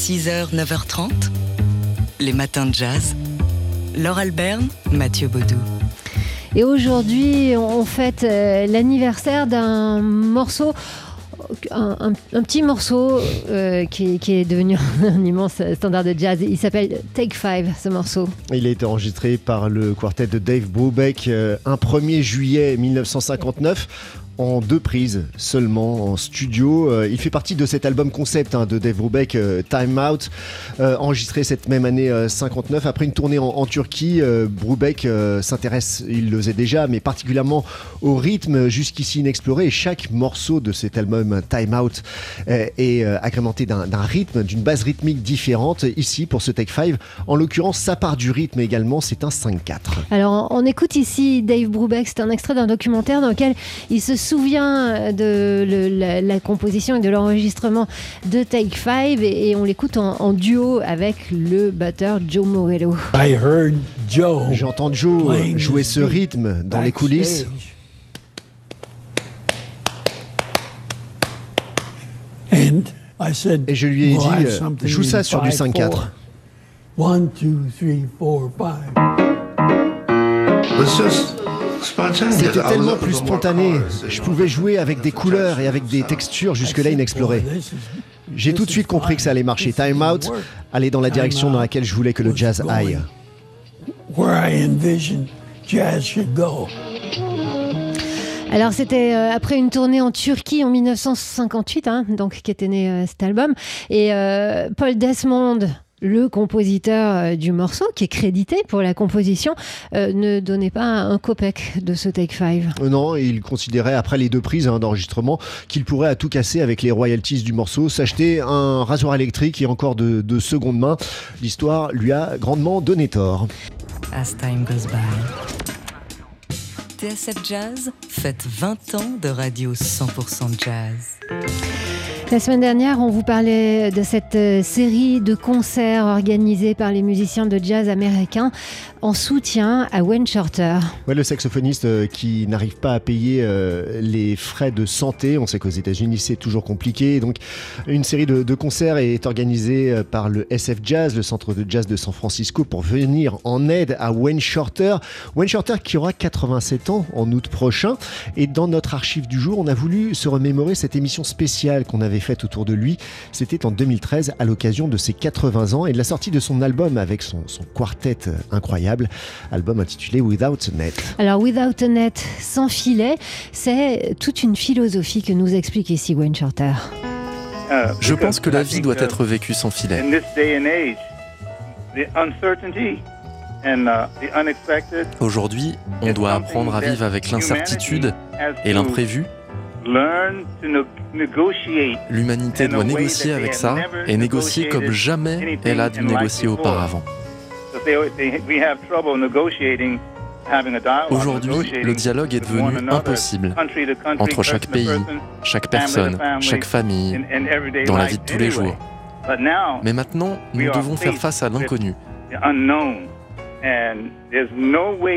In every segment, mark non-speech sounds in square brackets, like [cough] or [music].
6h, 9h30, les matins de jazz. Laure Alberne, Mathieu Baudou. Et aujourd'hui, on fête euh, l'anniversaire d'un morceau. Un, un- un petit morceau euh, qui, qui est devenu [laughs] un immense standard de jazz. Il s'appelle Take Five, ce morceau. Il a été enregistré par le quartet de Dave Brubeck euh, un 1er juillet 1959 en deux prises seulement en studio. Euh, il fait partie de cet album concept hein, de Dave Brubeck, euh, Time Out, euh, enregistré cette même année euh, 59. Après une tournée en, Turquie, Brubeck s'intéresse, il le faisait déjà, mais particulièrement au rythme jusqu'ici inexploré. Chaque morceau de cet album Time Out est agrémenté d'un d'un rythme, d'une base rythmique différente. Ici, pour ce Take 5, en l'occurrence, ça part du rythme également, c'est un 5-4. Alors, on écoute ici Dave Brubeck. C'est un extrait d'un documentaire dans lequel il se souvient de le, la, la, composition et de l'enregistrement de Take 5 et, on l'écoute en, duo avec le batteur Joe Morello. I heard Joe. J'entends Joe jouer ce rythme dans les coulisses. Et je lui ai dit, euh, joue ça sur du 5-4. 1, 2, 3, 4, 5. C'était I was tellement plus spontané. colors, you Je pouvais jouer avec des couleurs et avec des textures jusque-là inexplorées. J'ai tout de suite compris que ça allait marcher. Time Out allait dans la direction dans laquelle je voulais que le jazz aille. Where I envisioned jazz should go. Alors c'était euh, après une tournée en Turquie en 1958, hein, donc qui était né euh, cet album, et euh, Paul Desmond. Le compositeur euh, du morceau, qui est crédité pour la composition, euh, ne donnait pas un copec de ce Take Five. Euh, Non, il considérait, après les deux prises hein, d'enregistrement, qu'il pourrait à tout casser avec les royalties du morceau, s'acheter un rasoir électrique et encore de, de seconde main. L'histoire lui a grandement donné tort. As time goes by. TSF Jazz fête 20 ans de radio 100% jazz. La semaine dernière, on vous parlait de cette euh, série de concerts organisés par les musiciens de jazz américains en soutien à Wayne Shorter. Ouais, le saxophoniste euh, qui n'arrive pas à payer euh, les frais de santé. On sait qu'aux États-Unis, c'est toujours compliqué. Donc, une série de, de concerts est organisée par le SF Jazz, le centre de jazz de San Francisco, pour venir en aide à Wayne Shorter. Wayne Shorter qui aura 87 ans en août prochain. Et dans notre archive du jour, on a voulu se remémorer cette émission spéciale qu'on avait faite autour de lui. C'était en 2013 à l'occasion de ses 80 ans et de la sortie de son album avec son, son quartet euh, incroyable, album intitulé Without a Net. Alors, Without a Net, sans filet, c'est toute une philosophie que nous explique ici Wayne Shorter. Je pense que la vie doit être vécue sans filet. In this day and age, the uncertainty and uh, the unexpected Aujourd'hui, on doit apprendre à vivre avec l'incertitude et l'imprévu. L'humanité doit négocier avec ça et négocier comme jamais elle a dû négocier auparavant. Aujourd'hui, le dialogue est devenu impossible entre chaque pays, chaque personne, chaque famille, dans la vie de tous les jours. But now, Mais maintenant, nous devons faire face à l'inconnu. Et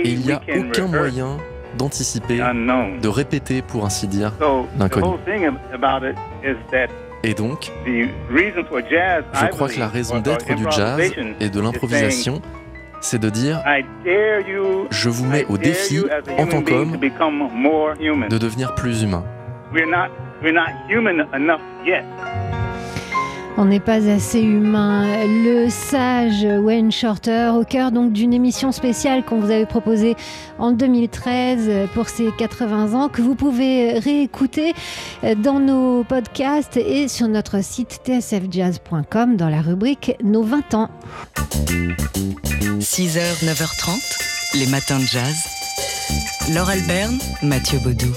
il n'y a aucun moyen d'anticiper, de répéter, pour ainsi dire, l'inconnu. Et donc, je crois que la raison d'être du jazz et de is l'improvisation, c'est de dire je vous mets au défi, en tant qu'homme, de devenir plus humain. On n'est pas assez humain. Le sage Wayne Shorter, au cœur donc d'une émission spéciale qu'on vous avait proposée en 2013 pour ses 80 ans, que vous pouvez réécouter dans nos podcasts et sur notre site tsfjazz.com dans la rubrique Nos 20 ans. 6h, 9h30, les matins de jazz. Laure Alberne, Mathieu Baudou.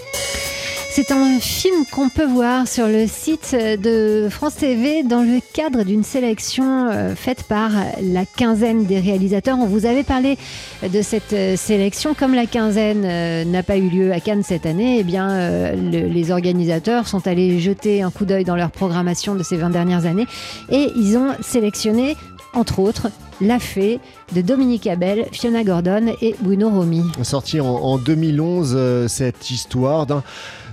C'est un film qu'on peut voir sur le site de France TV dans le cadre d'une sélection euh, faite par la quinzaine des réalisateurs. On vous avait parlé de cette euh, sélection. Comme la quinzaine euh, n'a pas eu lieu à Cannes cette année, eh bien, le- les organisateurs sont allés jeter un coup d'œil dans leur programmation de ces 20 dernières années et ils ont sélectionné, entre autres, La Fée de Dominique Abel, Fiona Gordon et Bruno Romy. Sorti en, en 2011, euh, cette histoire d'un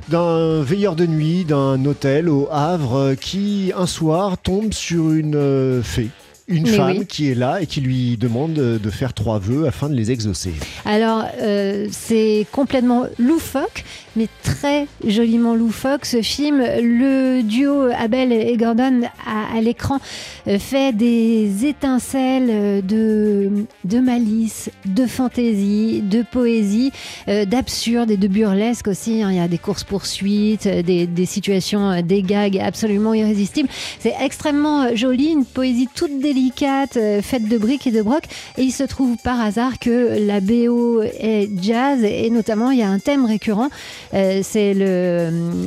d'un veilleur de nuit d'un hôtel au Havre qui un soir tombe sur une euh, fée une Mais femme oui. qui est là et qui lui demande de faire trois vœux afin de les exaucer. Alors, euh, c'est complètement loufoque, mais très joliment loufoque ce film. Le duo Abel et Gordon à, à l'écran euh, fait des étincelles euh, de, de malice, de fantaisie, de poésie, euh, d'absurde et de burlesque aussi. hein. Il y a des courses-poursuites, des, des situations, des gags absolument irrésistibles. C'est extrêmement joli, une poésie toute délicate, euh, faite de briques et de brocs. Et il se trouve par hasard que la BO est jazz et notamment il y a un thème récurrent. Euh, c'est le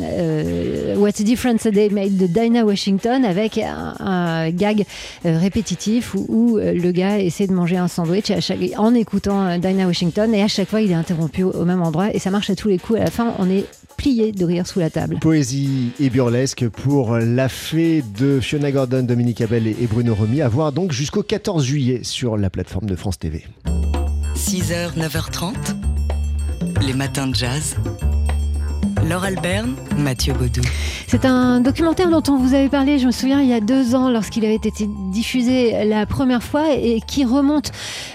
euh, What's the Difference a Day Made de Dinah Washington avec un, gag répétitif où, le gars essaie de manger un sandwich en écoutant Dinah Washington et à chaque fois il est interrompu au même endroit et ça marche à tous les coups. À la fin, on est de rire sous la table. Poésie et burlesque pour La Fée de Fiona Gordon, Dominique Abel et Bruno Romy à voir donc jusqu'au 14 juillet sur la plateforme de France TV. 6h, 9h30, les matins de jazz. Laure Alberne, Mathieu Baudou. C'est un documentaire dont on vous avait parlé, je me souviens, il y a deux ans lorsqu'il avait été diffusé la première fois et qui remonte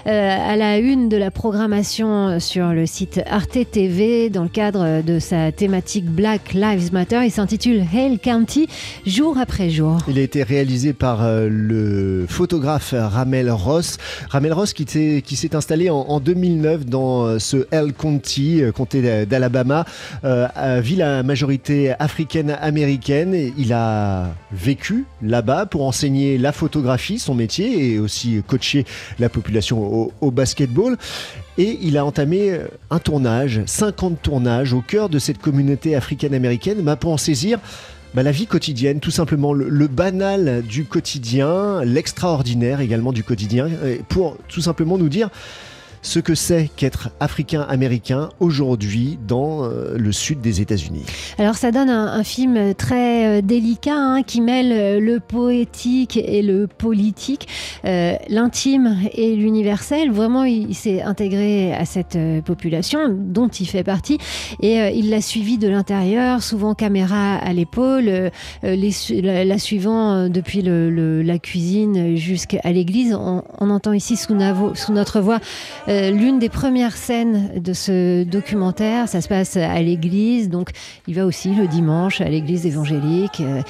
euh, à la une de la programmation sur le site Arte TV dans le cadre de sa thématique Black Lives Matter. Il s'intitule Hale County, jour après jour. Il a été réalisé par euh, le photographe Ramel Ross. Ramel Ross qui s'est qui s'est installé en, en 2009 dans euh, ce Hale County, comté d'Alabama, euh, ville à majorité africaine-américaine. Il a vécu là-bas pour enseigner la photographie, son métier, et aussi coacher la population au, au basketball. Et il a entamé un tournage, 50 tournages au cœur de cette communauté africaine-américaine, pour en saisir bah, la vie quotidienne, tout simplement le, le banal du quotidien, l'extraordinaire également du quotidien, pour tout simplement nous dire ce que c'est qu'être africain-américain aujourd'hui dans euh, le sud des États-Unis. Alors ça donne un, film très euh, délicat hein, qui mêle euh, le poétique et le politique, l'intime et l'universel. Vraiment, il, s'est intégré à cette population dont il fait partie et il l'a suivi de l'intérieur, souvent caméra à l'épaule, la, suivant depuis la cuisine jusqu'à l'église. On, entend ici sous notre voix euh, l'une des premières scènes de ce documentaire. Ça se passe à l'église, donc il va aussi le dimanche à l'église évangélique. euh,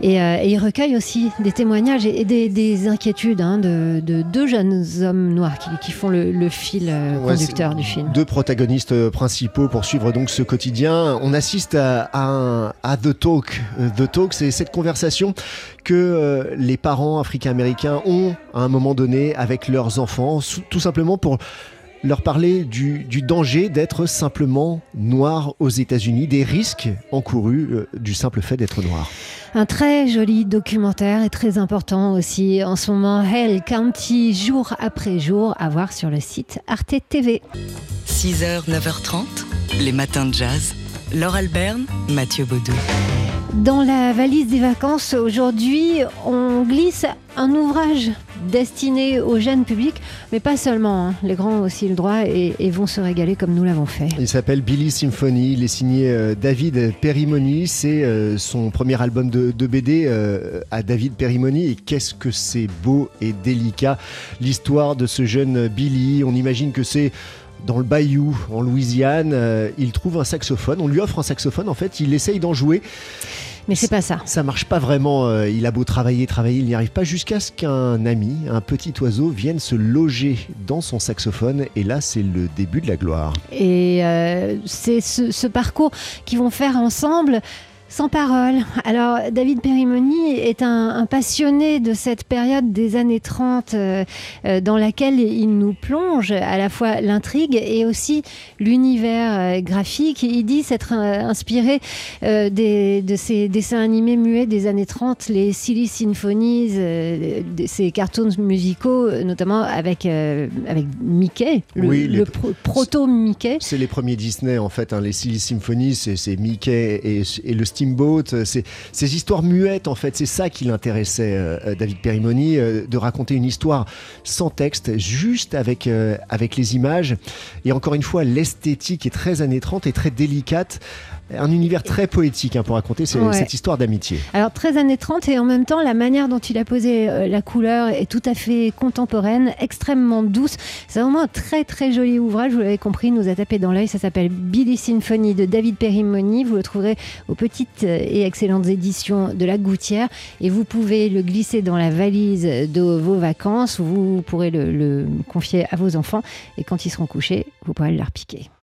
et, euh, et il recueille aussi des témoignages et, et des, des inquiétudes hein, de, de deux jeunes hommes noirs qui, qui font le, le fil Ouais, conducteur du film. Deux protagonistes principaux pour suivre donc ce quotidien. On assiste à, à un- à The Talk. The Talk, c'est cette conversation que euh, les parents africains-américains ont à un moment donné avec leurs enfants, tout simplement pour leur parler du, du danger d'être simplement noir aux États-Unis, des risques encourus euh, du simple fait d'être noir. Un très joli documentaire et très important aussi en ce moment. Hell County, jour après jour, à voir sur le site Arte TV. 6h, 9h30, les matins de jazz. Laure Alberne, Mathieu Baudou. Dans la valise des vacances, aujourd'hui, on glisse un ouvrage destiné au jeune public, mais pas seulement. hein. Les grands ont aussi le droit et, vont se régaler comme nous l'avons fait. Il s'appelle Billy Symphony, il est signé euh, David Perimoni, c'est euh, son premier album de, de BD euh, à David Perimoni et qu'est-ce que c'est beau et délicat l'histoire de ce jeune Billy, on imagine que c'est dans le bayou en Louisiane, euh, il trouve un saxophone, on lui offre un saxophone en fait, il essaye d'en jouer, Mais c'est pas ça. ça marche pas vraiment, euh, il a beau travailler, travailler, il n'y arrive pas jusqu'à ce qu'un ami, un petit oiseau vienne se loger dans son saxophone et là c'est le début de la gloire. Et euh, c'est ce, ce parcours qu'ils vont faire ensemble. Sans parole. Alors, David Perimoni est un, un passionné de cette période des années 30 euh, euh, dans laquelle il nous plonge à la fois l'intrigue et aussi l'univers euh, graphique. Il dit s'être euh, inspiré des, de ces dessins animés muets des années 30, les Silly Symphonies, de ces cartoons musicaux, notamment avec, avec Mickey, le, Oui, les- le pro- proto-Mickey. C'est les premiers Disney en fait, hein, les Silly Symphonies, c'est Mickey et, et le Euh, ces histoires muettes en fait, c'est ça qui l'intéressait euh, euh, David Perimoni, de raconter une histoire sans texte, juste avec, les images. Et encore une fois, l'esthétique est très années 30 et très délicate Un univers très poétique hein, pour raconter ces- Ouais. cette histoire d'amitié. Alors 13 années 30 et en même temps la manière dont il a posé euh, la couleur est tout à fait contemporaine, extrêmement douce. C'est vraiment un très très joli ouvrage, vous l'avez compris, il nous a tapé dans l'œil. Ça s'appelle Billy Symphony de David Perimoni. Vous le trouverez aux petites euh, et excellentes éditions de La Gouttière et vous pouvez le glisser dans la valise de vos vacances. Vous pourrez le, le confier à vos enfants et quand ils seront couchés, vous pourrez le leur piquer.